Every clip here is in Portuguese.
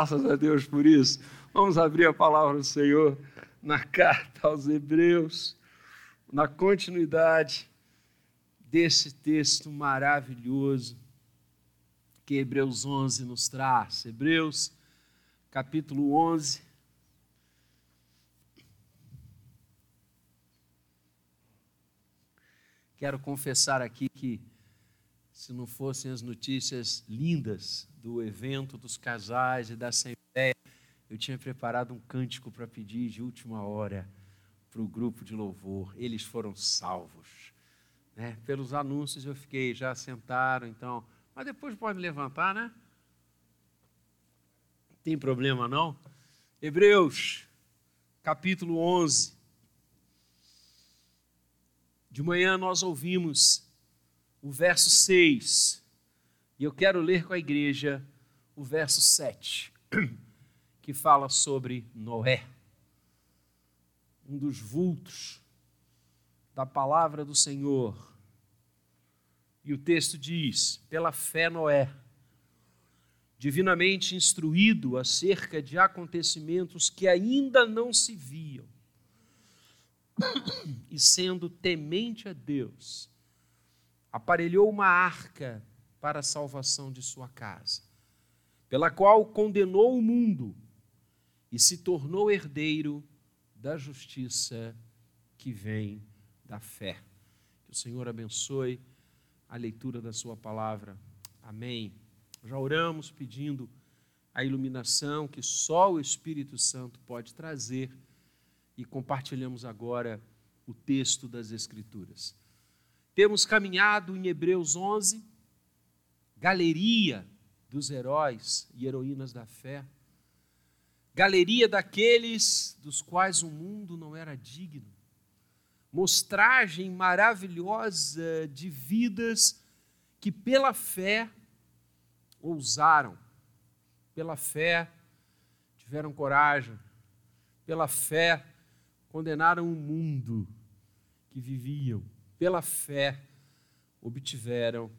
Graças a Deus por isso. Vamos abrir a palavra do Senhor na carta aos Hebreus, na continuidade desse texto maravilhoso que Hebreus 11 nos traz. Hebreus, capítulo 11. Quero confessar aqui que, se não fossem as notícias lindas do evento dos casais e da Assembleia, eu tinha preparado um cântico para pedir de última hora para o grupo de louvor. Eles foram salvos. Né? Pelos anúncios eu fiquei, já sentaram, então. Mas depois pode levantar, né? Tem problema não? Hebreus, capítulo 11. De manhã nós ouvimos o verso 6. E eu quero ler com a igreja o verso 7 que fala sobre Noé, um dos vultos da palavra do Senhor. E o texto diz: pela fé, Noé, divinamente instruído acerca de acontecimentos que ainda não se viam, e sendo temente a Deus, aparelhou uma arca para a salvação de sua casa, pela qual condenou o mundo e se tornou herdeiro da justiça que vem da fé. Que o Senhor abençoe a leitura da Sua palavra. Amém. Já oramos pedindo a iluminação que só o Espírito Santo pode trazer e compartilhamos agora o texto das Escrituras. Temos caminhado em Hebreus 11, galeria dos heróis e heroínas da fé galeria daqueles dos quais o mundo não era digno, mostragem maravilhosa de vidas que pela fé ousaram, pela fé tiveram coragem, pela fé condenaram o mundo que viviam, pela fé obtiveram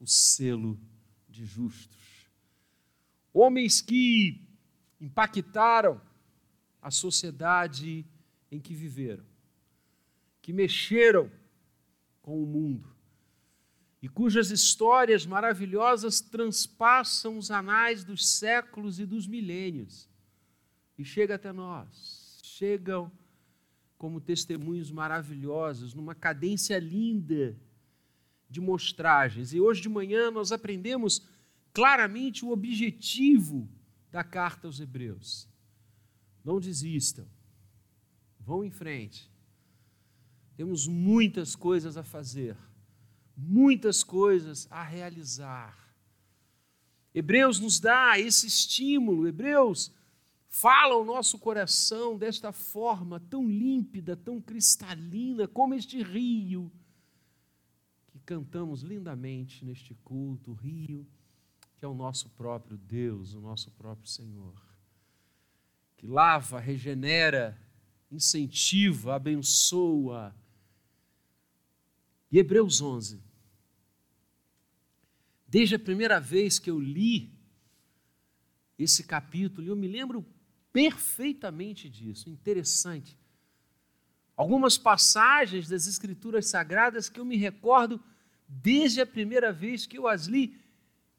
o selo de justos. Homens que impactaram a sociedade em que viveram, que mexeram com o mundo e cujas histórias maravilhosas transpassam os anais dos séculos e dos milênios e chega até nós, chegam como testemunhos maravilhosos, numa cadência linda de mostragens. E hoje de manhã nós aprendemos claramente o objetivo da carta aos Hebreus. Não desistam, vão em frente. Temos muitas coisas a fazer, muitas coisas a realizar. Hebreus nos dá esse estímulo, Hebreus fala ao nosso coração desta forma tão límpida, tão cristalina, como este rio cantamos lindamente neste culto, rio que é o nosso próprio Deus, o nosso próprio Senhor, que lava, regenera, incentiva, abençoa. E Hebreus 11. Desde a primeira vez que eu li esse capítulo, eu me lembro perfeitamente disso, interessante. Algumas passagens das Escrituras Sagradas que eu me recordo desde a primeira vez que eu as li,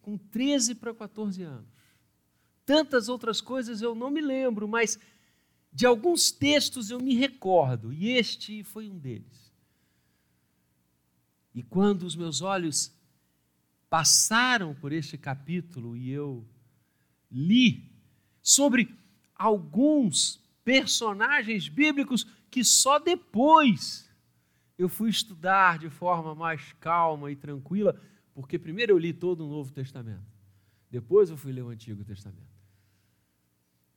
com 13 para 14 anos. Tantas outras coisas eu não me lembro, mas de alguns textos eu me recordo, e este foi um deles. E quando os meus olhos passaram por este capítulo e eu li sobre alguns personagens bíblicos que só depois eu fui estudar de forma mais calma e tranquila, porque primeiro eu li todo o Novo Testamento, depois eu fui ler o Antigo Testamento.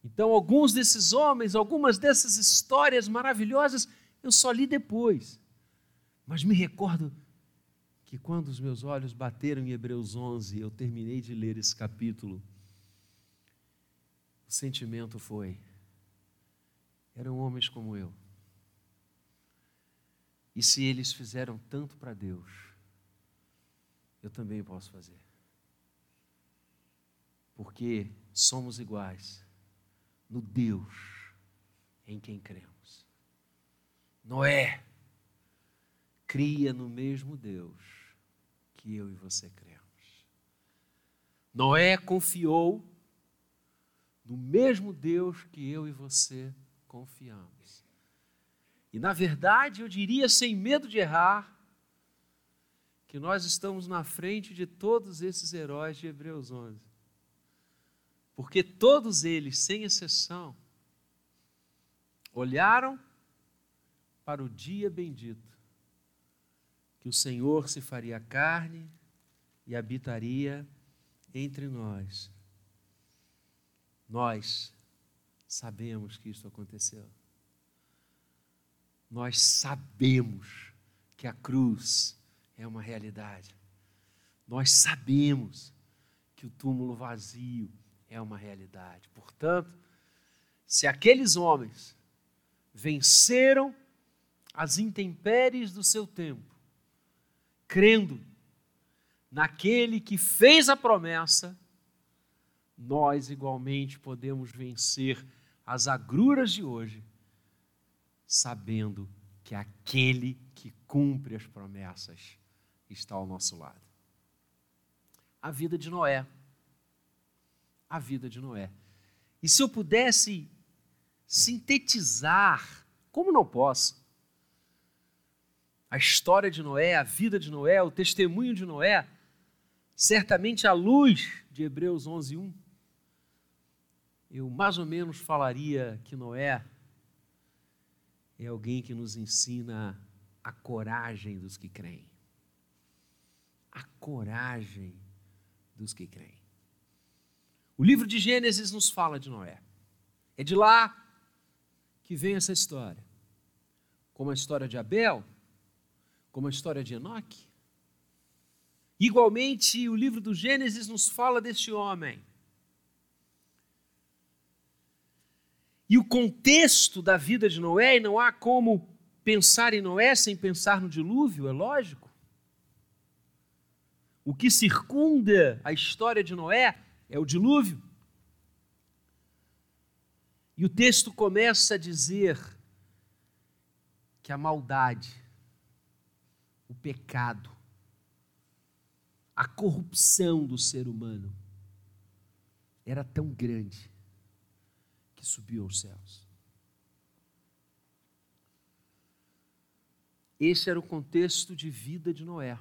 Então, alguns desses homens, algumas dessas histórias maravilhosas, eu só li depois. Mas me recordo que quando os meus olhos bateram em Hebreus 11, eu terminei de ler esse capítulo, o sentimento foi: eram homens como eu. E se eles fizeram tanto para Deus, eu também posso fazer. Porque somos iguais no Deus em quem cremos. Noé cria no mesmo Deus que eu e você cremos. Noé confiou no mesmo Deus que eu e você confiamos. E, na verdade, eu diria, sem medo de errar, que nós estamos na frente de todos esses heróis de Hebreus 11. Porque todos eles, sem exceção, olharam para o dia bendito, que o Senhor se faria carne e habitaria entre nós. Nós sabemos que isso aconteceu. Nós sabemos que a cruz é uma realidade. Nós sabemos que o túmulo vazio é uma realidade. Portanto, se aqueles homens venceram as intempéries do seu tempo, crendo naquele que fez a promessa, nós igualmente podemos vencer as agruras de hoje, sabendo que aquele que cumpre as promessas está ao nosso lado. A vida de Noé. A vida de Noé. E se eu pudesse sintetizar, como não posso, a história de Noé, a vida de Noé, o testemunho de Noé, certamente à luz de Hebreus 11, 1, eu mais ou menos falaria que Noé é alguém que nos ensina a coragem dos que creem. A coragem dos que creem. O livro de Gênesis nos fala de Noé. É de lá que vem essa história. Como a história de Abel, como a história de Enoque. Igualmente, o livro do Gênesis nos fala deste homem E o contexto da vida de Noé, e não há como pensar em Noé sem pensar no dilúvio, é lógico. O que circunda a história de Noé é o dilúvio. E o texto começa a dizer que a maldade, o pecado, a corrupção do ser humano era tão grande que subiu aos céus. Esse era o contexto de vida de Noé.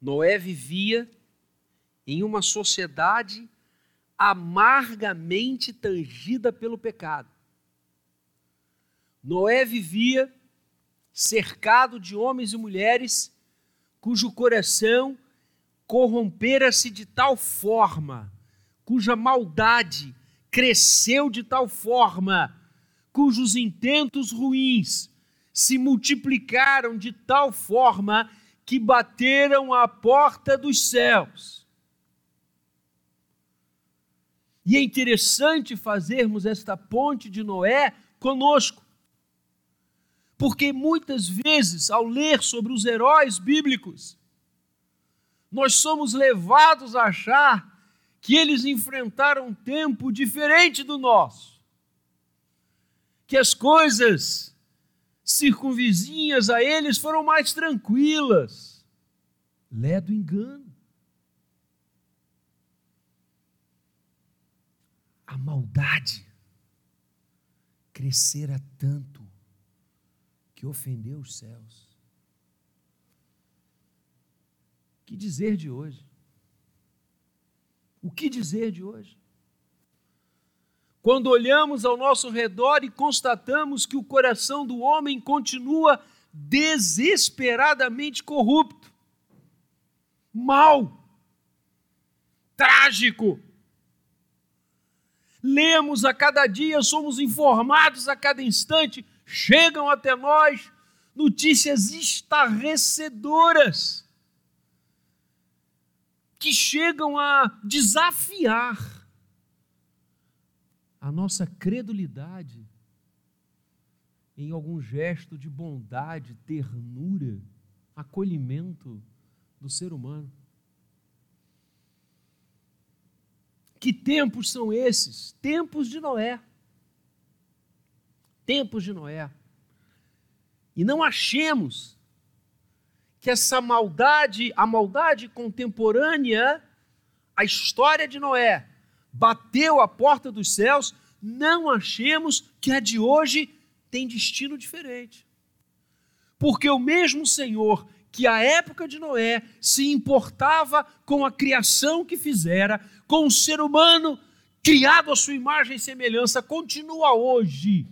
Noé vivia em uma sociedade amargamente tangida pelo pecado. Noé vivia cercado de homens e mulheres cujo coração corrompera-se de tal forma, cuja maldade cresceu de tal forma, cujos intentos ruins se multiplicaram de tal forma que bateram à porta dos céus. E é interessante fazermos esta ponte de Noé conosco, porque muitas vezes, ao ler sobre os heróis bíblicos, nós somos levados a achar que eles enfrentaram um tempo diferente do nosso, que as coisas circunvizinhas a eles foram mais tranquilas. Lé do engano. A maldade crescera tanto que ofendeu os céus. Que dizer de hoje? O que dizer de hoje? Quando olhamos ao nosso redor e constatamos que o coração do homem continua desesperadamente corrupto, mal, trágico. Lemos a cada dia, somos informados a cada instante, chegam até nós notícias estarrecedoras que chegam a desafiar a nossa credulidade em algum gesto de bondade, ternura, acolhimento do ser humano. Que tempos são esses? Tempos de Noé. Tempos de Noé. E não achemos que essa maldade, a maldade contemporânea, a história de Noé, bateu a porta dos céus, não achemos que a de hoje tem destino diferente. Porque o mesmo Senhor que a época de Noé se importava com a criação que fizera, com o ser humano criado à sua imagem e semelhança, continua hoje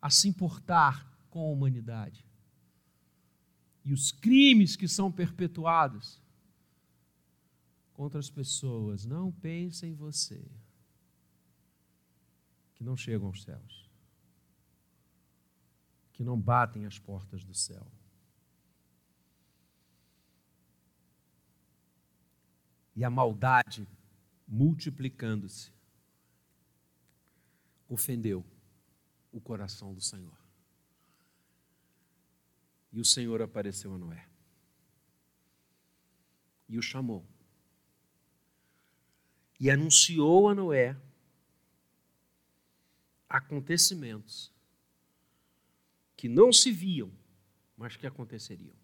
a se importar com a humanidade. E os crimes que são perpetuados contra as pessoas, não pense em você, que não chegam aos céus, que não batem as portas do céu. e a maldade multiplicando-se, ofendeu o coração do Senhor. E o Senhor apareceu a Noé e o chamou. E anunciou a Noé acontecimentos que não se viam, mas que aconteceriam.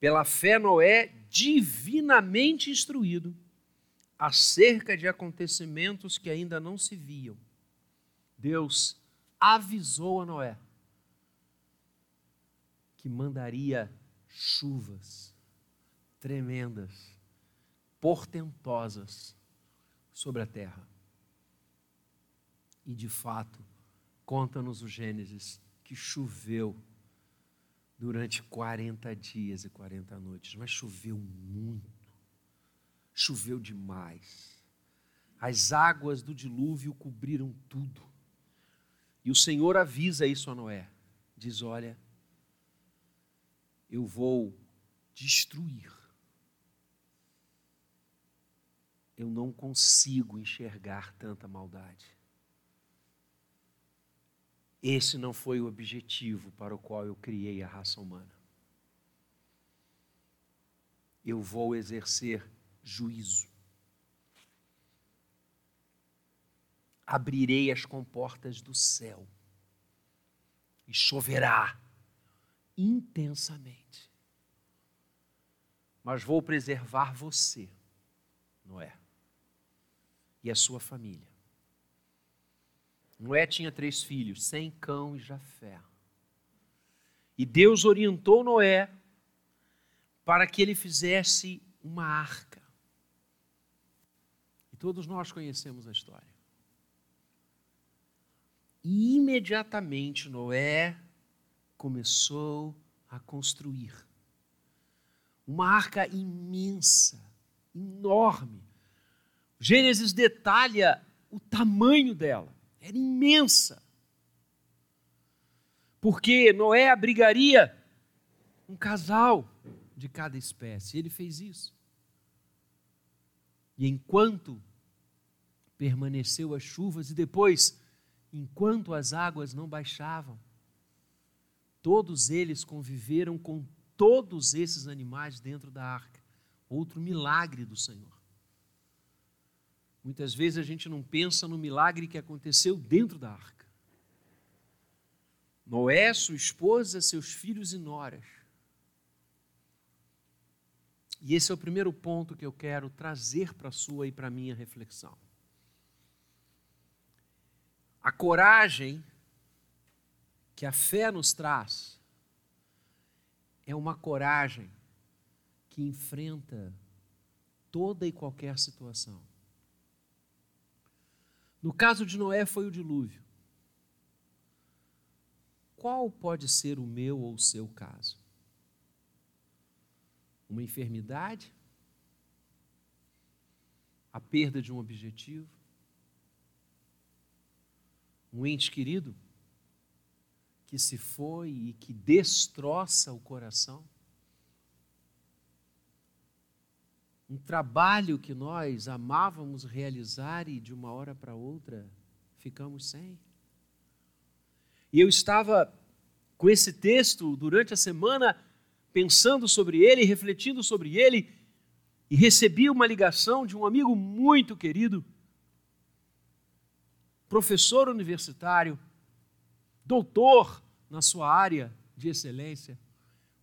Pela fé, Noé, divinamente instruído acerca de acontecimentos que ainda não se viam, Deus avisou a Noé que mandaria chuvas tremendas, portentosas sobre a terra. E de fato, conta-nos o Gênesis que choveu durante 40 dias e 40 noites, mas choveu muito, choveu demais. As águas do dilúvio cobriram tudo. E o Senhor avisa isso a Noé: diz, olha, eu vou destruir. Eu não consigo enxergar tanta maldade. Esse não foi o objetivo para o qual eu criei a raça humana. Eu vou exercer juízo. Abrirei as comportas do céu e choverá intensamente. Mas vou preservar você, Noé, e a sua família Noé tinha três filhos, Sem, Cão e Jafé. E Deus orientou Noé para que ele fizesse uma arca. E todos nós conhecemos a história. E imediatamente Noé começou a construir uma arca imensa, enorme. Gênesis detalha o tamanho dela era imensa. Porque Noé abrigaria um casal de cada espécie. Ele fez isso. E enquanto permaneceu as chuvas e depois, enquanto as águas não baixavam, todos eles conviveram com todos esses animais dentro da arca. Outro milagre do Senhor. Muitas vezes a gente não pensa no milagre que aconteceu dentro da arca. Noé, sua esposa, seus filhos e noras. E esse é o primeiro ponto que eu quero trazer para a sua e para a minha reflexão. A coragem que a fé nos traz é uma coragem que enfrenta toda e qualquer situação. No caso de Noé foi o dilúvio. Qual pode ser o meu ou o seu caso? Uma enfermidade? A perda de um objetivo? Um ente querido que se foi e que destroça o coração? um trabalho que nós amávamos realizar e de uma hora para outra ficamos sem. E eu estava com esse texto durante a semana pensando sobre ele, refletindo sobre ele, e recebi uma ligação de um amigo muito querido, professor universitário, doutor na sua área de excelência,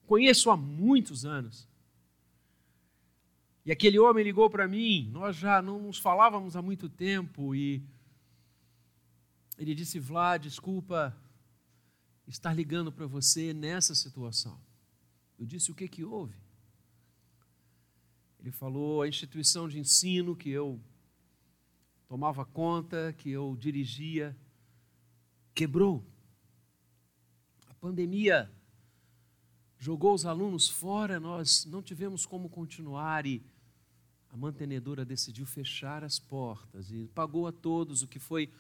conheço há muitos anos. E aquele homem ligou para mim, nós já não nos falávamos há muito tempo, e ele disse: Vlad, desculpa estar ligando para você nessa situação. Eu disse: O que, que houve? Ele falou: a instituição de ensino que eu tomava conta, que eu dirigia, quebrou. Pandemia jogou os alunos fora, nós não tivemos como continuar e a mantenedora decidiu fechar as portas e pagou a todos, o que foi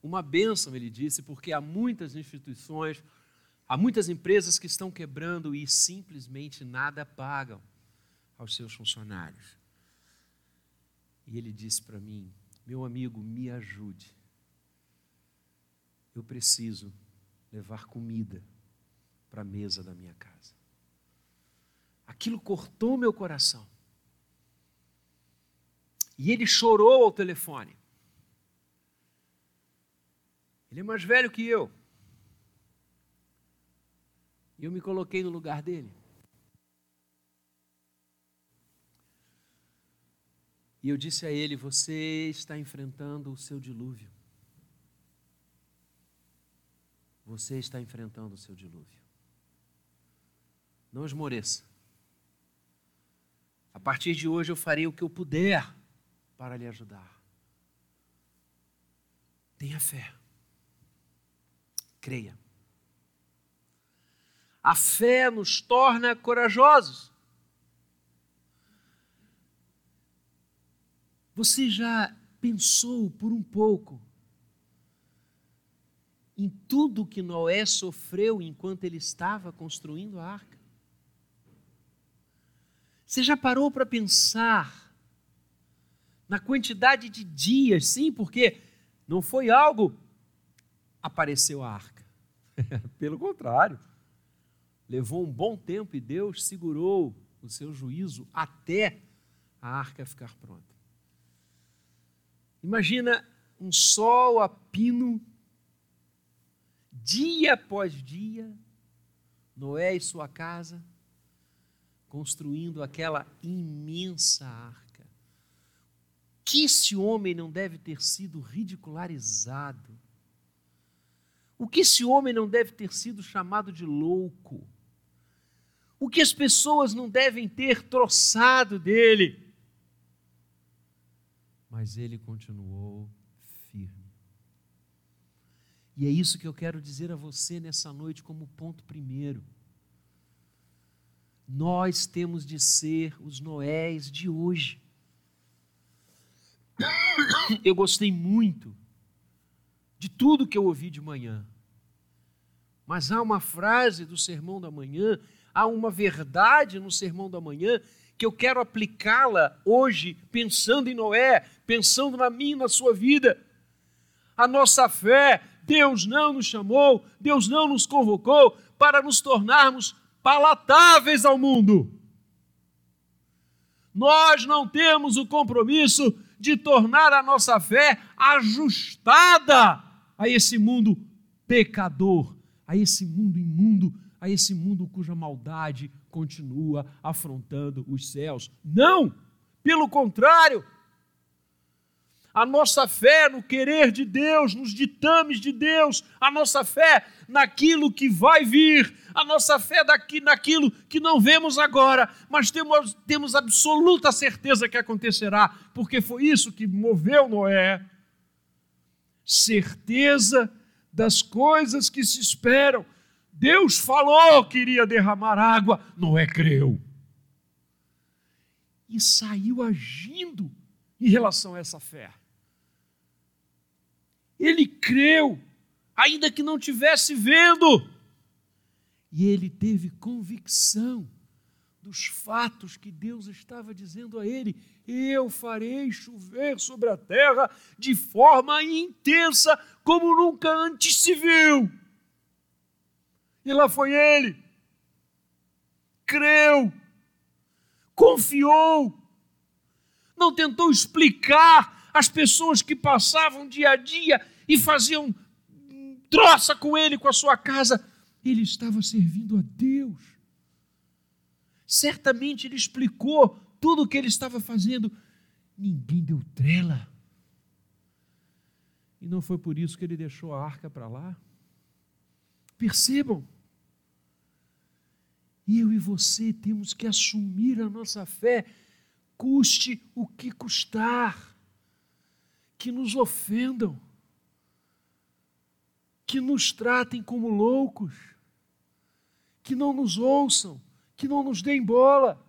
uma bênção, ele disse, porque há muitas instituições, há muitas empresas que estão quebrando e simplesmente nada pagam aos seus funcionários. E ele disse para mim: Meu amigo, me ajude. Eu preciso levar comida para a mesa da minha casa. Aquilo cortou meu coração. E ele chorou ao telefone. Ele é mais velho que eu. E eu me coloquei no lugar dele. E eu disse a ele: Você está enfrentando o seu dilúvio. Você está enfrentando o seu dilúvio. Não esmoreça. A partir de hoje eu farei o que eu puder para lhe ajudar. Tenha fé. Creia. A fé nos torna corajosos. Você já pensou por um pouco em tudo que Noé sofreu enquanto ele estava construindo a arca? Você já parou para pensar na quantidade de dias? Sim, porque não foi algo apareceu a arca. Pelo contrário, levou um bom tempo e Deus segurou o seu juízo até a arca ficar pronta. Imagina um sol a pino, dia após dia, Noé e sua casa, construindo aquela imensa arca. Que esse homem não deve ter sido ridicularizado. O que esse homem não deve ter sido chamado de louco. O que as pessoas não devem ter troçado dele mas ele continuou firme. E é isso que eu quero dizer a você nessa noite, como ponto primeiro. Nós temos de ser os Noés de hoje. Eu gostei muito de tudo que eu ouvi de manhã. Mas há uma frase do sermão da manhã, há uma verdade no sermão da manhã que eu quero aplicá-la hoje, pensando em Noé, pensando na e na sua vida. A nossa fé, Deus não nos chamou, Deus não nos convocou para nos tornarmos palatáveis ao mundo. Nós não temos o compromisso de tornar a nossa fé ajustada a esse mundo pecador, a esse mundo imundo, a esse mundo cuja maldade continua afrontando os céus. Não! Pelo contrário, a nossa fé no querer de Deus, nos ditames de Deus, a nossa fé naquilo que vai vir, a nossa fé daqui, naquilo que não vemos agora, mas temos, temos absoluta certeza que acontecerá, porque foi isso que moveu Noé. Certeza das coisas que se esperam Deus falou que iria derramar água, Noé creu. E saiu agindo em relação a essa fé. Ele creu, ainda que não tivesse vendo. E ele teve convicção dos fatos que Deus estava dizendo a ele: Eu farei chover sobre a terra de forma intensa, como nunca antes se viu. E lá foi ele. Creu, confiou, não tentou explicar às pessoas que passavam dia a dia e faziam troça com ele, com a sua casa. Ele estava servindo a Deus. Certamente ele explicou tudo o que ele estava fazendo. Ninguém deu trela. E não foi por isso que ele deixou a arca para lá. Percebam. Eu e você temos que assumir a nossa fé, custe o que custar. Que nos ofendam, que nos tratem como loucos, que não nos ouçam, que não nos deem bola.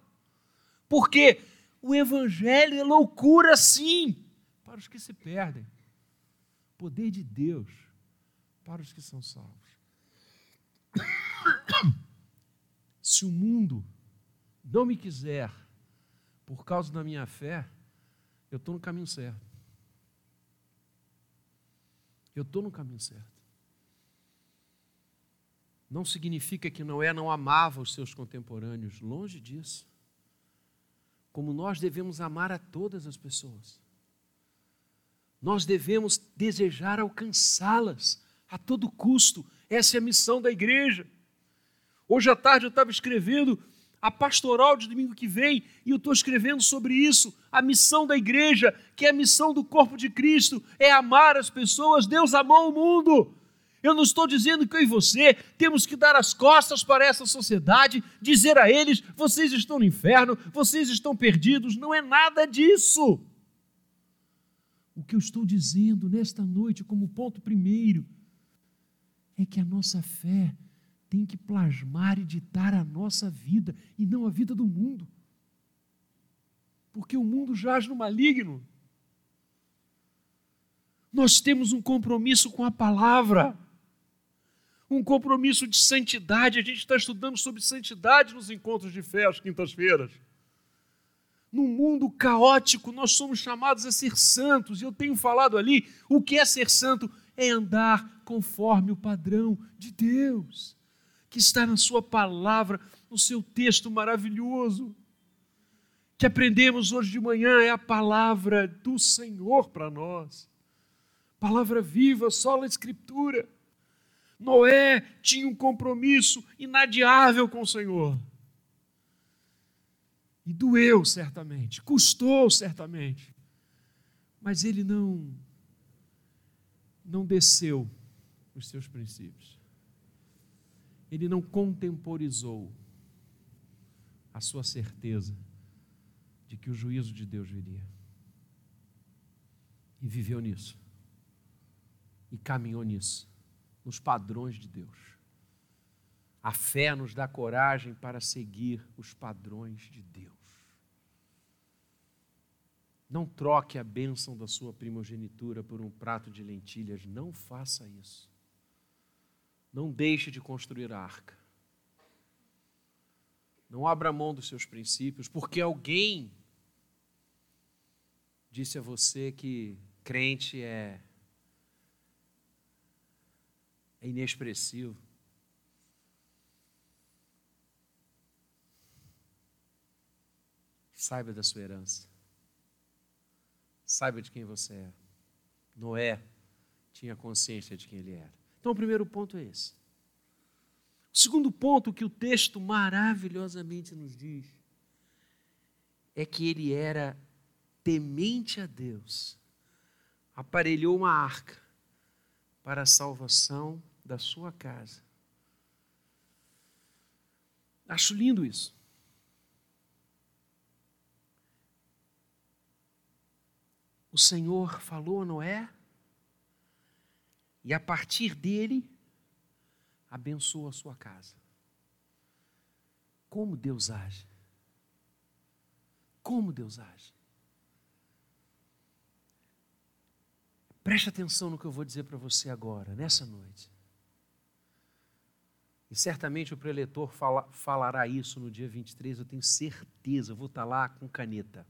Porque o Evangelho é loucura, sim, para os que se perdem poder de Deus para os que são salvos. Se o mundo não me quiser por causa da minha fé, eu estou no caminho certo. Eu estou no caminho certo. Não significa que Noé não amava os seus contemporâneos, longe disso. Como nós devemos amar a todas as pessoas nós devemos desejar alcançá-las a todo custo. Essa é a missão da igreja. Hoje à tarde eu estava escrevendo a pastoral de domingo que vem e eu estou escrevendo sobre isso. A missão da igreja, que é a missão do corpo de Cristo, é amar as pessoas. Deus amou o mundo. Eu não estou dizendo que eu e você temos que dar as costas para essa sociedade, dizer a eles: vocês estão no inferno, vocês estão perdidos. Não é nada disso. O que eu estou dizendo nesta noite, como ponto primeiro, é que a nossa fé tem que plasmar e ditar a nossa vida e não a vida do mundo. Porque o mundo jaz no maligno. Nós temos um compromisso com a palavra, um compromisso de santidade. A gente está estudando sobre santidade nos encontros de fé às quintas-feiras. No mundo caótico, nós somos chamados a ser santos. E eu tenho falado ali, o que é ser santo? É andar conforme o padrão de Deus, que está na Sua palavra, no seu texto maravilhoso. Que aprendemos hoje de manhã é a palavra do Senhor para nós. Palavra viva, só a Escritura. Noé tinha um compromisso inadiável com o Senhor. E doeu certamente, custou certamente. Mas ele não não desceu os seus princípios. Ele não contemporizou a sua certeza de que o juízo de Deus viria. E viveu nisso. E caminhou nisso, nos padrões de Deus. A fé nos dá coragem para seguir os padrões de Deus. Não troque a bênção da sua primogenitura por um prato de lentilhas. Não faça isso. Não deixe de construir a arca. Não abra mão dos seus princípios, porque alguém disse a você que crente é, é inexpressivo. Saiba da sua herança. Saiba de quem você é. Noé tinha consciência de quem ele era. Então, o primeiro ponto é esse. O segundo ponto que o texto maravilhosamente nos diz é que ele era temente a Deus, aparelhou uma arca para a salvação da sua casa. Acho lindo isso. o Senhor falou a Noé e a partir dele abençoa a sua casa. Como Deus age? Como Deus age? Preste atenção no que eu vou dizer para você agora, nessa noite. E certamente o preletor fala, falará isso no dia 23, eu tenho certeza, eu vou estar lá com caneta.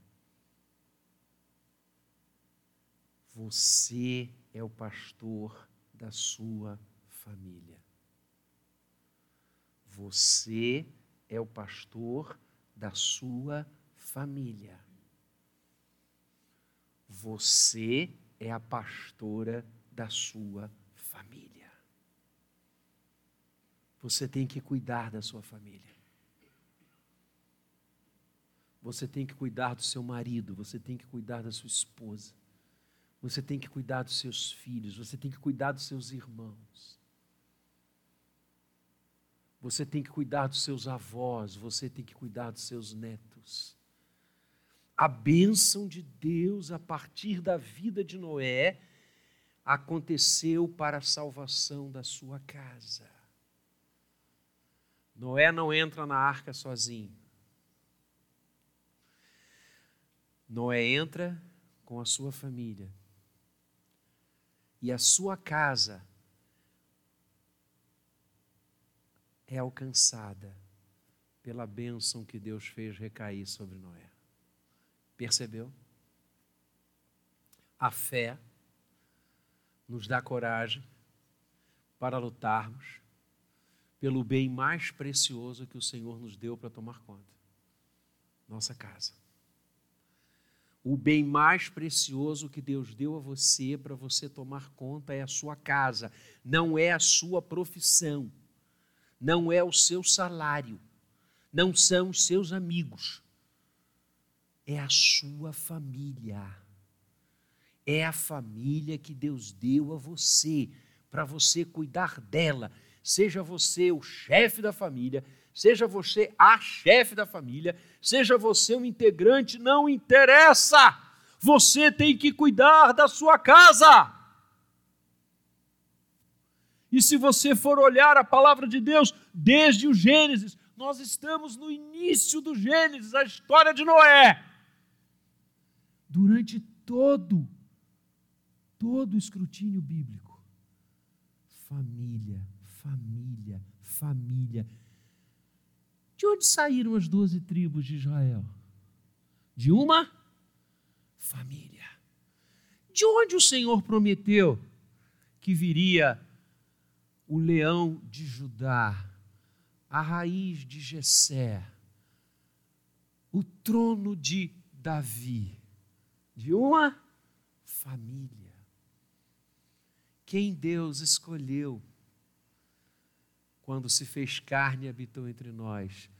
Você é o pastor da sua família. Você é o pastor da sua família. Você é a pastora da sua família. Você tem que cuidar da sua família. Você tem que cuidar do seu marido, você tem que cuidar da sua esposa. Você tem que cuidar dos seus filhos, você tem que cuidar dos seus irmãos. Você tem que cuidar dos seus avós, você tem que cuidar dos seus netos. A bênção de Deus a partir da vida de Noé aconteceu para a salvação da sua casa. Noé não entra na arca sozinho. Noé entra com a sua família. E a sua casa é alcançada pela bênção que Deus fez recair sobre Noé. Percebeu? A fé nos dá coragem para lutarmos pelo bem mais precioso que o Senhor nos deu para tomar conta nossa casa. O bem mais precioso que Deus deu a você para você tomar conta é a sua casa, não é a sua profissão não é o seu salário, não são os seus amigos, é a sua família. É a família que Deus deu a você, para você cuidar dela. Seja você o chefe da família, seja você a chefe da família, seja você um integrante, não interessa. Você tem que cuidar da sua casa. E se você for olhar a palavra de Deus desde o Gênesis, nós estamos no início do Gênesis, a história de Noé. Durante todo, todo o escrutínio bíblico, família, família, família. De onde saíram as doze tribos de Israel? De uma família. De onde o Senhor prometeu que viria o leão de Judá, a raiz de Jessé, o trono de Davi, de uma família. Quem Deus escolheu quando se fez carne e habitou entre nós?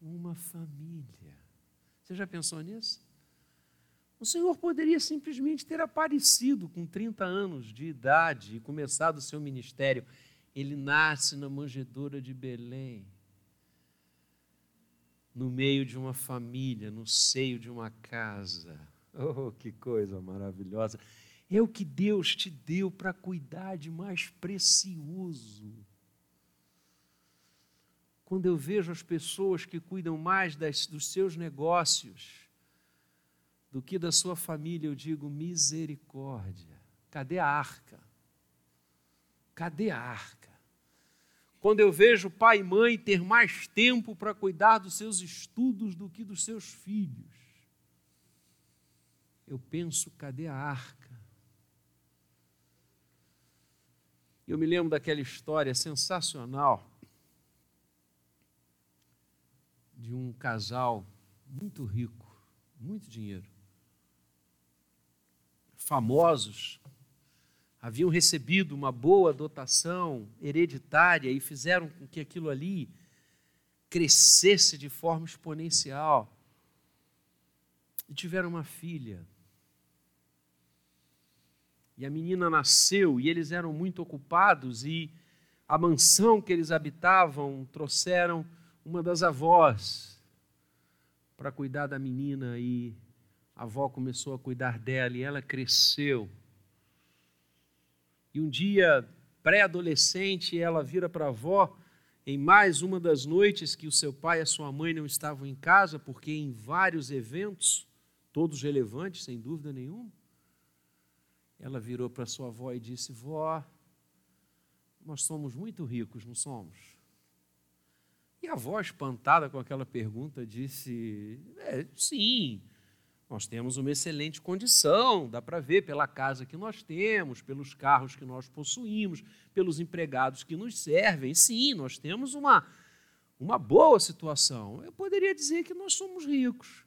Uma família. Você já pensou nisso? O Senhor poderia simplesmente ter aparecido com 30 anos de idade e começado o seu ministério ele nasce na manjedoura de Belém, no meio de uma família, no seio de uma casa. Oh, que coisa maravilhosa! É o que Deus te deu para cuidar de mais precioso. Quando eu vejo as pessoas que cuidam mais das, dos seus negócios do que da sua família, eu digo misericórdia. Cadê a arca? Cadê a arca? Quando eu vejo pai e mãe ter mais tempo para cuidar dos seus estudos do que dos seus filhos, eu penso: cadê a arca? Eu me lembro daquela história sensacional de um casal muito rico, muito dinheiro, famosos haviam recebido uma boa dotação hereditária e fizeram com que aquilo ali crescesse de forma exponencial. E tiveram uma filha. E a menina nasceu e eles eram muito ocupados e a mansão que eles habitavam trouxeram uma das avós para cuidar da menina e a avó começou a cuidar dela e ela cresceu e um dia, pré-adolescente, ela vira para a avó em mais uma das noites que o seu pai e a sua mãe não estavam em casa, porque em vários eventos, todos relevantes, sem dúvida nenhuma, ela virou para sua avó e disse: Vó, nós somos muito ricos, não somos? E a avó, espantada com aquela pergunta, disse: é, Sim, nós temos uma excelente condição, dá para ver pela casa que nós temos, pelos carros que nós possuímos, pelos empregados que nos servem. Sim, nós temos uma, uma boa situação. Eu poderia dizer que nós somos ricos.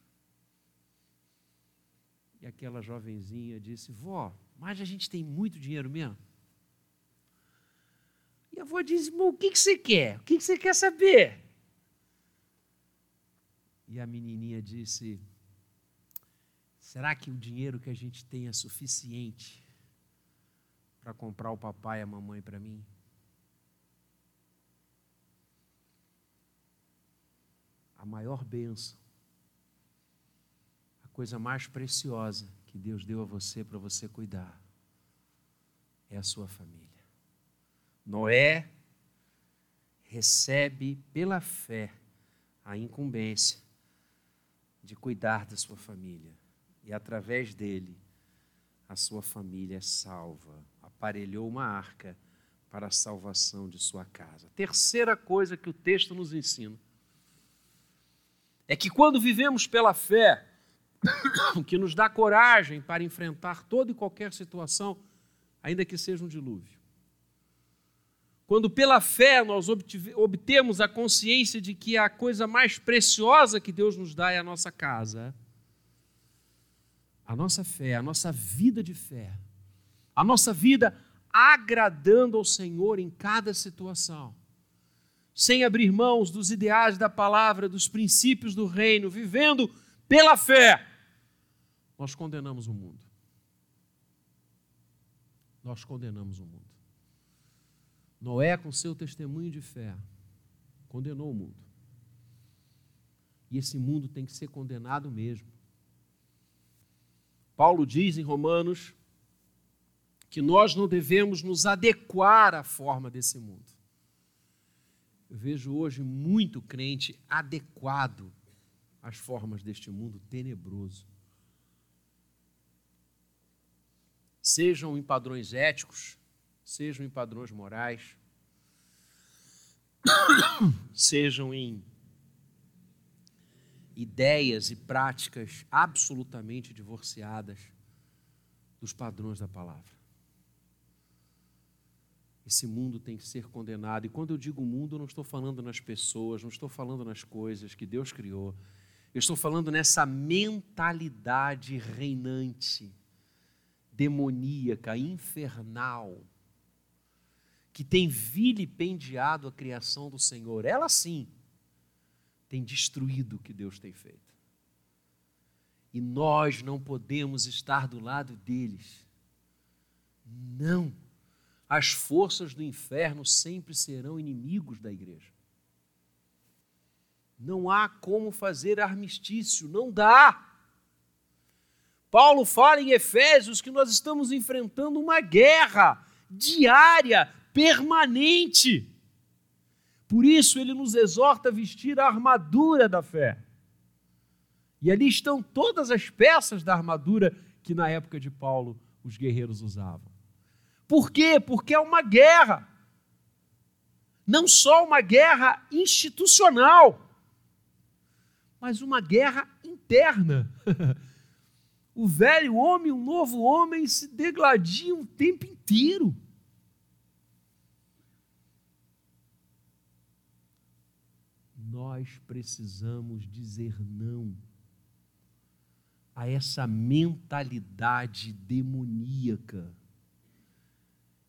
E aquela jovenzinha disse: Vó, mas a gente tem muito dinheiro mesmo? E a avó disse: o que, que você quer? O que, que você quer saber? E a menininha disse: Será que o dinheiro que a gente tem é suficiente para comprar o papai e a mamãe para mim? A maior bênção coisa mais preciosa que Deus deu a você para você cuidar é a sua família. Noé recebe pela fé a incumbência de cuidar da sua família e através dele a sua família é salva. Aparelhou uma arca para a salvação de sua casa. Terceira coisa que o texto nos ensina é que quando vivemos pela fé, que nos dá coragem para enfrentar toda e qualquer situação, ainda que seja um dilúvio. Quando pela fé nós obtemos a consciência de que a coisa mais preciosa que Deus nos dá é a nossa casa, a nossa fé, a nossa vida de fé, a nossa vida agradando ao Senhor em cada situação, sem abrir mãos dos ideais da palavra, dos princípios do reino, vivendo pela fé, nós condenamos o mundo. Nós condenamos o mundo. Noé, com seu testemunho de fé, condenou o mundo. E esse mundo tem que ser condenado mesmo. Paulo diz em Romanos que nós não devemos nos adequar à forma desse mundo. Eu vejo hoje muito crente adequado às formas deste mundo tenebroso. sejam em padrões éticos, sejam em padrões morais, sejam em ideias e práticas absolutamente divorciadas dos padrões da palavra. Esse mundo tem que ser condenado. E quando eu digo mundo, eu não estou falando nas pessoas, não estou falando nas coisas que Deus criou. Eu estou falando nessa mentalidade reinante demoníaca, infernal, que tem vilipendiado a criação do Senhor, ela sim tem destruído o que Deus tem feito. E nós não podemos estar do lado deles. Não. As forças do inferno sempre serão inimigos da igreja. Não há como fazer armistício, não dá. Paulo fala em Efésios que nós estamos enfrentando uma guerra diária, permanente. Por isso ele nos exorta a vestir a armadura da fé. E ali estão todas as peças da armadura que na época de Paulo os guerreiros usavam. Por quê? Porque é uma guerra. Não só uma guerra institucional, mas uma guerra interna. O velho homem e o novo homem se degladiam o tempo inteiro. Nós precisamos dizer não a essa mentalidade demoníaca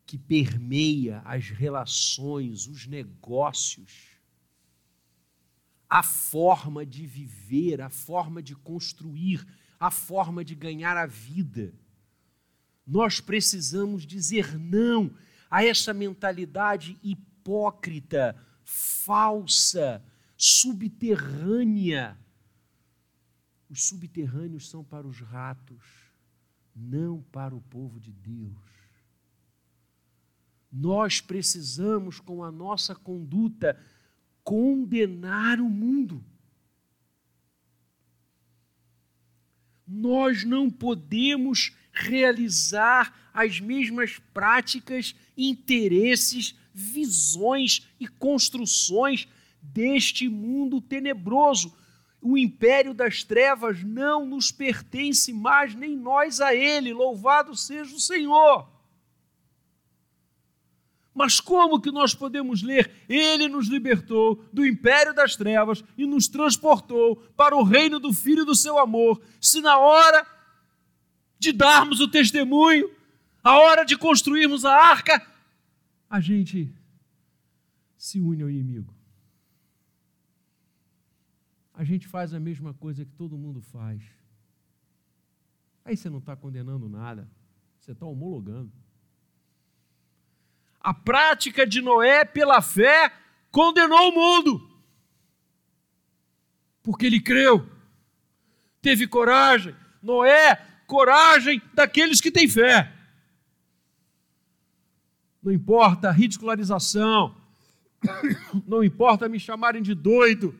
que permeia as relações, os negócios, a forma de viver, a forma de construir a forma de ganhar a vida. Nós precisamos dizer não a essa mentalidade hipócrita, falsa, subterrânea. Os subterrâneos são para os ratos, não para o povo de Deus. Nós precisamos, com a nossa conduta, condenar o mundo. nós não podemos realizar as mesmas práticas, interesses, visões e construções deste mundo tenebroso. O império das trevas não nos pertence mais, nem nós a ele. Louvado seja o Senhor. Mas como que nós podemos ler? Ele nos libertou do império das trevas e nos transportou para o reino do Filho do seu amor, se na hora de darmos o testemunho, a hora de construirmos a arca, a gente se une ao inimigo. A gente faz a mesma coisa que todo mundo faz. Aí você não está condenando nada, você está homologando. A prática de Noé pela fé condenou o mundo. Porque ele creu, teve coragem. Noé, coragem daqueles que têm fé. Não importa a ridicularização, não importa me chamarem de doido,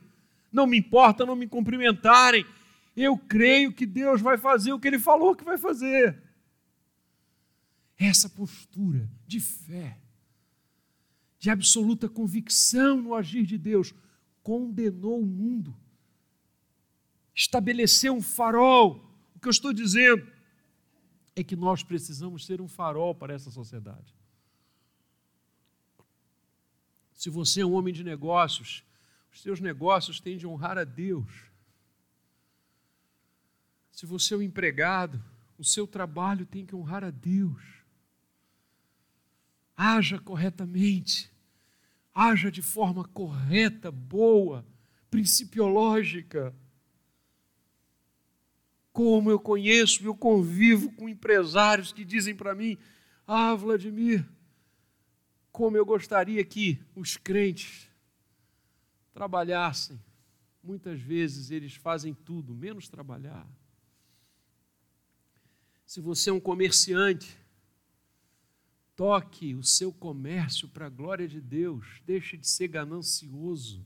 não me importa não me cumprimentarem. Eu creio que Deus vai fazer o que Ele falou que vai fazer. Essa postura de fé de absoluta convicção no agir de Deus, condenou o mundo. Estabeleceu um farol. O que eu estou dizendo é que nós precisamos ser um farol para essa sociedade. Se você é um homem de negócios, os seus negócios têm de honrar a Deus. Se você é um empregado, o seu trabalho tem que honrar a Deus. Haja corretamente haja de forma correta, boa, principiológica. Como eu conheço, eu convivo com empresários que dizem para mim: Ah, Vladimir, como eu gostaria que os crentes trabalhassem. Muitas vezes eles fazem tudo, menos trabalhar. Se você é um comerciante, Toque o seu comércio para a glória de Deus. Deixe de ser ganancioso.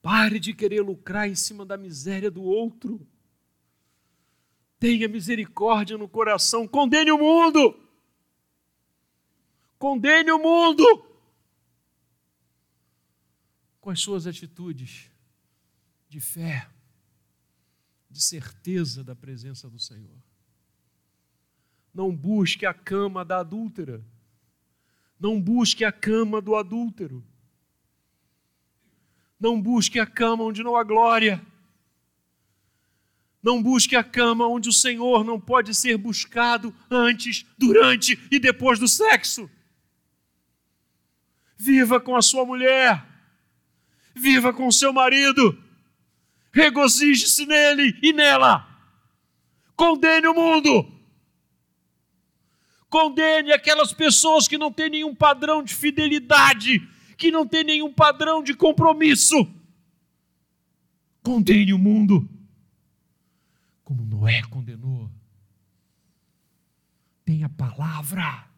Pare de querer lucrar em cima da miséria do outro. Tenha misericórdia no coração. Condene o mundo. Condene o mundo com as suas atitudes de fé, de certeza da presença do Senhor. Não busque a cama da adúltera. Não busque a cama do adúltero. Não busque a cama onde não há glória. Não busque a cama onde o Senhor não pode ser buscado antes, durante e depois do sexo. Viva com a sua mulher. Viva com seu marido. Regozije-se nele e nela. Condene o mundo condene aquelas pessoas que não têm nenhum padrão de fidelidade, que não têm nenhum padrão de compromisso. Condene o mundo, como Noé condenou. Tenha palavra.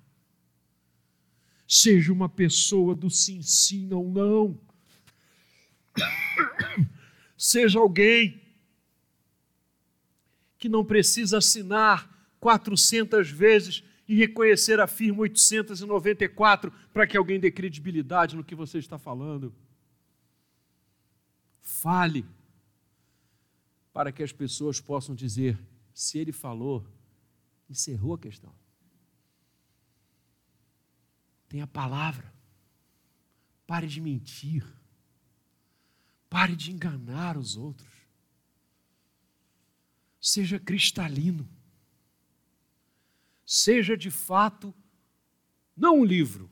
Seja uma pessoa do sim, sim, não, não. Seja alguém que não precisa assinar 400 vezes e reconhecer a firma 894 para que alguém dê credibilidade no que você está falando. Fale para que as pessoas possam dizer: se ele falou, encerrou a questão. Tenha palavra. Pare de mentir. Pare de enganar os outros. Seja cristalino seja de fato não um livro,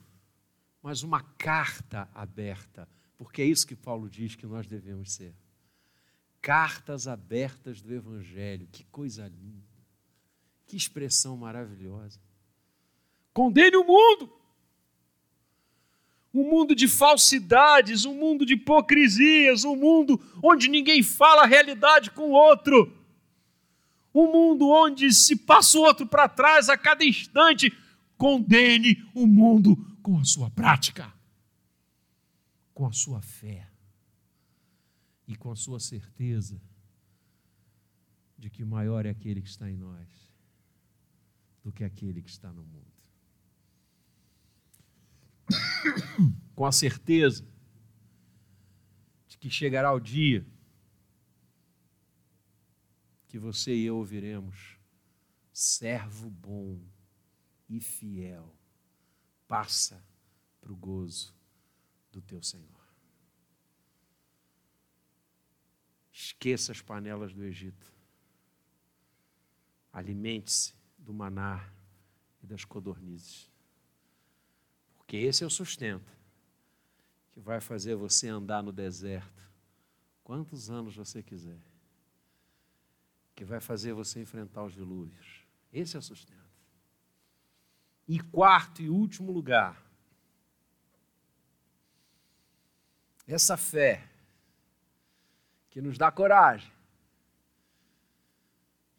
mas uma carta aberta, porque é isso que Paulo diz que nós devemos ser. Cartas abertas do Evangelho, que coisa linda, que expressão maravilhosa. Condene o mundo, um mundo de falsidades, um mundo de hipocrisias, um mundo onde ninguém fala a realidade com o outro um mundo onde se passa o outro para trás a cada instante. Condene o mundo com a sua prática, com a sua fé e com a sua certeza de que maior é aquele que está em nós do que aquele que está no mundo. com a certeza de que chegará o dia que você e eu ouviremos: servo bom e fiel, passa para o gozo do teu Senhor. Esqueça as panelas do Egito. Alimente-se do maná e das codornizes. Porque esse é o sustento que vai fazer você andar no deserto quantos anos você quiser. Que vai fazer você enfrentar os dilúvios. Esse é o sustento. E quarto e último lugar, essa fé que nos dá coragem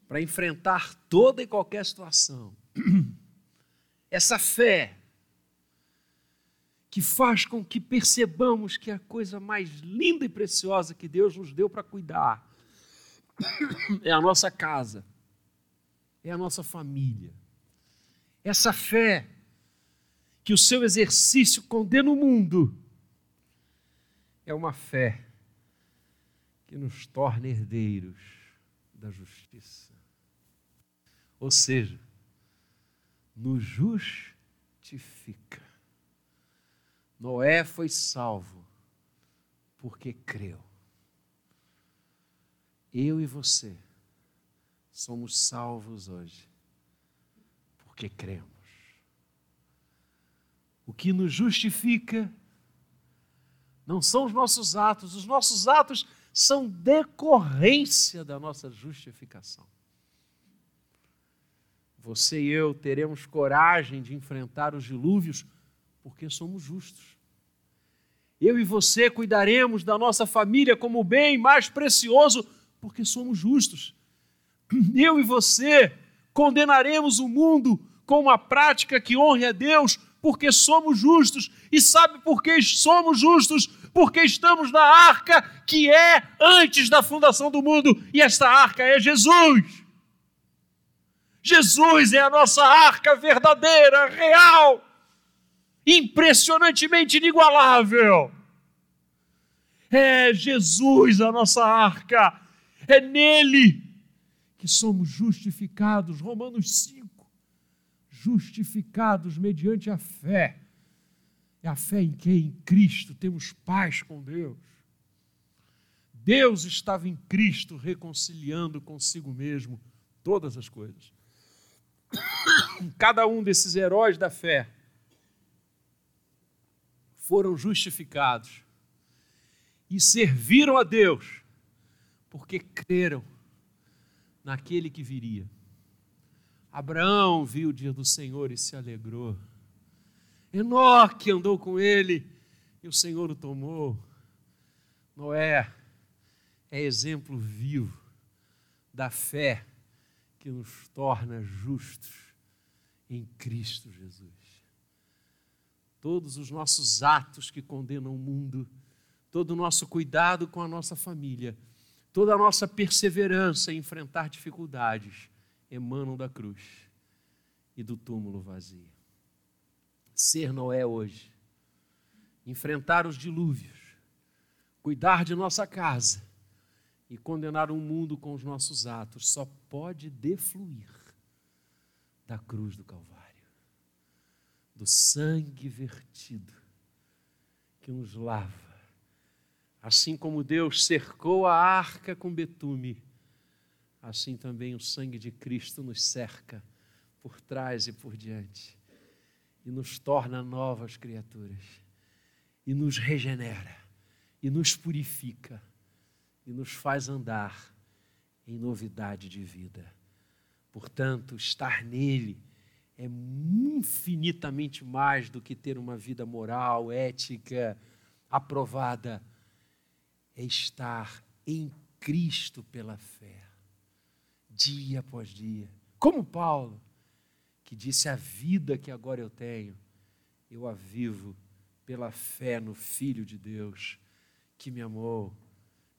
para enfrentar toda e qualquer situação. Essa fé que faz com que percebamos que a coisa mais linda e preciosa que Deus nos deu para cuidar é a nossa casa, é a nossa família. Essa fé que o seu exercício condena o mundo é uma fé que nos torna herdeiros da justiça. Ou seja, nos justifica. Noé foi salvo porque creu. Eu e você somos salvos hoje porque cremos. O que nos justifica não são os nossos atos, os nossos atos são decorrência da nossa justificação. Você e eu teremos coragem de enfrentar os dilúvios porque somos justos. Eu e você cuidaremos da nossa família como o bem mais precioso, porque somos justos. Eu e você condenaremos o mundo com uma prática que honre a Deus, porque somos justos. E sabe por que somos justos? Porque estamos na arca que é antes da fundação do mundo, e esta arca é Jesus. Jesus é a nossa arca verdadeira, real impressionantemente inigualável. É Jesus a nossa arca, é nele que somos justificados. Romanos 5. Justificados mediante a fé. É a fé em quem? Em Cristo. Temos paz com Deus. Deus estava em Cristo reconciliando consigo mesmo todas as coisas. Cada um desses heróis da fé foram justificados e serviram a Deus porque creram naquele que viria. Abraão viu o dia do Senhor e se alegrou. Enoque andou com ele e o Senhor o tomou. Noé é exemplo vivo da fé que nos torna justos em Cristo Jesus todos os nossos atos que condenam o mundo, todo o nosso cuidado com a nossa família, toda a nossa perseverança em enfrentar dificuldades emanam da cruz e do túmulo vazio. Ser Noé hoje, enfrentar os dilúvios, cuidar de nossa casa e condenar o mundo com os nossos atos só pode defluir da cruz do Calvário do sangue vertido que nos lava. Assim como Deus cercou a arca com betume, assim também o sangue de Cristo nos cerca por trás e por diante e nos torna novas criaturas e nos regenera e nos purifica e nos faz andar em novidade de vida. Portanto, estar nele é infinitamente mais do que ter uma vida moral, ética, aprovada. É estar em Cristo pela fé, dia após dia. Como Paulo, que disse: A vida que agora eu tenho, eu a vivo pela fé no Filho de Deus, que me amou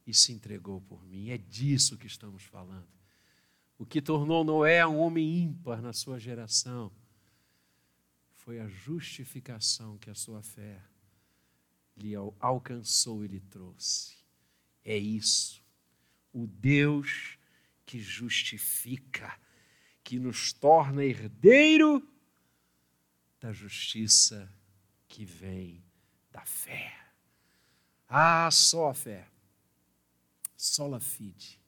e se entregou por mim. É disso que estamos falando. O que tornou Noé um homem ímpar na sua geração foi a justificação que a sua fé lhe alcançou e lhe trouxe. É isso. O Deus que justifica, que nos torna herdeiro da justiça que vem da fé. Ah, só a fé, só a fide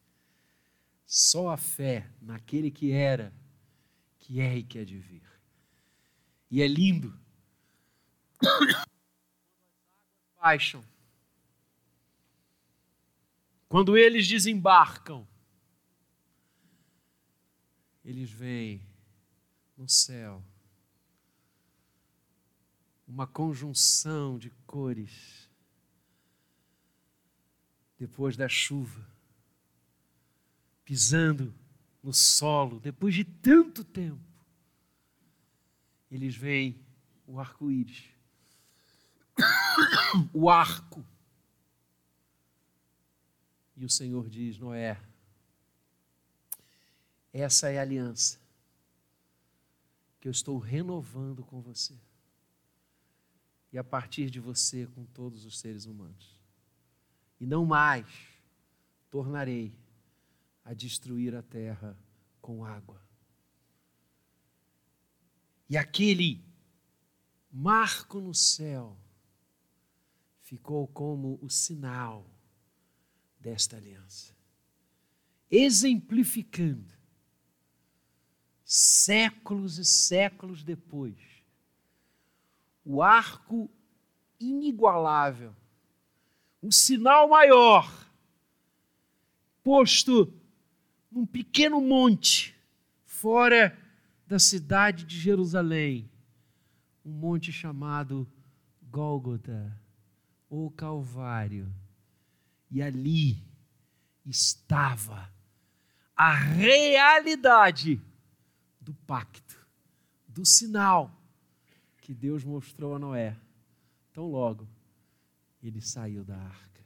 Só a fé naquele que era, que é e que é de vir. E é lindo. Baixam. Quando eles desembarcam, eles veem no céu uma conjunção de cores depois da chuva, pisando no solo, depois de tanto tempo, eles veem o arco-íris, o arco. E o Senhor diz: Noé, essa é a aliança que eu estou renovando com você. E a partir de você com todos os seres humanos. E não mais tornarei a destruir a terra com água. E aquele marco no céu ficou como o sinal desta aliança, exemplificando séculos e séculos depois, o arco inigualável, um sinal maior, posto num pequeno monte, fora da cidade de Jerusalém, um monte chamado Gólgota, ou Calvário. E ali estava a realidade do pacto, do sinal que Deus mostrou a Noé. Tão logo ele saiu da arca.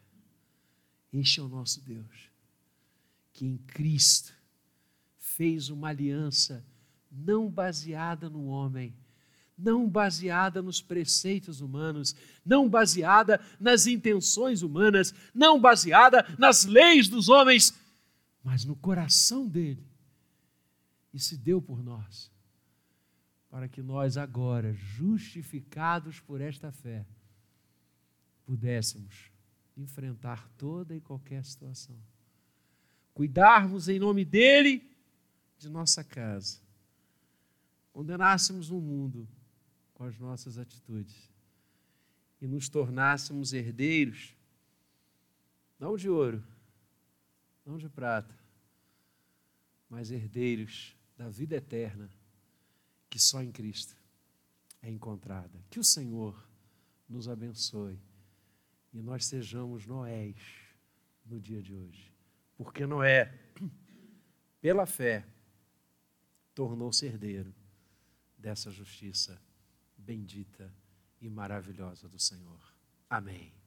Este é o nosso Deus, que em Cristo fez uma aliança não baseada no homem, não baseada nos preceitos humanos, não baseada nas intenções humanas, não baseada nas leis dos homens, mas no coração dele e se deu por nós, para que nós agora, justificados por esta fé, pudéssemos enfrentar toda e qualquer situação. Cuidarmos em nome dele de nossa casa. Condenássemos o mundo com as nossas atitudes e nos tornássemos herdeiros, não de ouro, não de prata, mas herdeiros da vida eterna que só em Cristo é encontrada. Que o Senhor nos abençoe e nós sejamos Noés no dia de hoje. Porque Noé, pela fé, tornou-se herdeiro dessa justiça bendita e maravilhosa do Senhor. Amém.